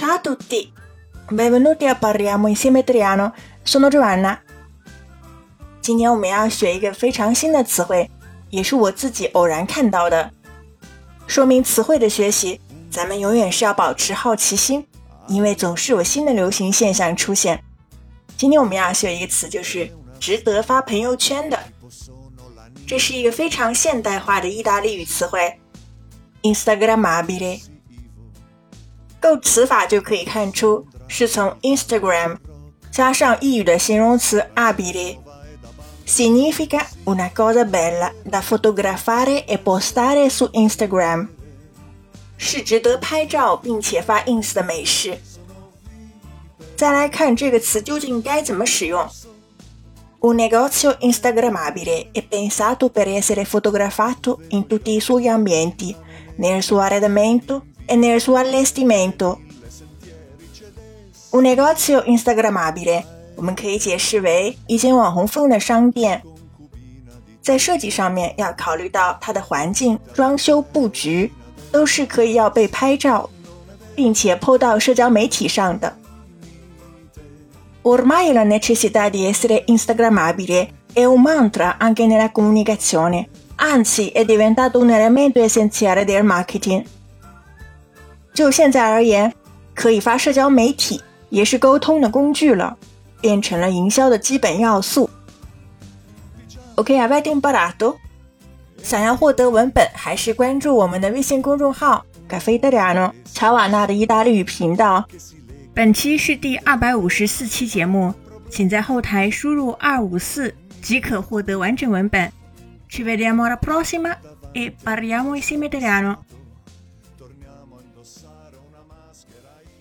Ciao a tutti, benvenuti a Parliamo insieme italiano. Sono Giovanna。今天我们要学一个非常新的词汇，也是我自己偶然看到的。说明词汇的学习，咱们永远是要保持好奇心，因为总是有新的流行现象出现。今天我们要学一个词，就是值得发朋友圈的。这是一个非常现代化的意大利语词汇，Instagramabile。构词法就可以看出，是从 Instagram 加上意语的形容词 abile，significa una cosa bella da fotografare e postare su Instagram，是值得拍照并且发 ins 的美事。再来看这个词究竟该怎么使用。Un negozio instagrammabile è pensato per essere fotografato in tutti i suoi ambienti, nel suo arredamento e nel suo allestimento. Un negozio instagrammabile 我们可以解释为一间网红风的商店，在设计上面要考虑到它的环境、装修布局都是可以要被拍照，并且 PO 到社交媒体上的。Ormai la necessità di essere instagrammabile è un mantra anche nella comunicazione, anzi è diventato un elemento essenziale del marketing. 就现在而言，可以发社交媒体也是沟通的工具了，变成了营销的基本要素。OK, avete imparato? 想要获得文本，还是关注我们的微信公众号“咖啡德里亚诺乔瓦纳”的意大利语频道。本期是第二百五十四期节目，请在后台输入二五四即可获得完整文本。Ci vediamo alla prossima e parliamo insieme italiano. torniamo a indossare una maschera. Io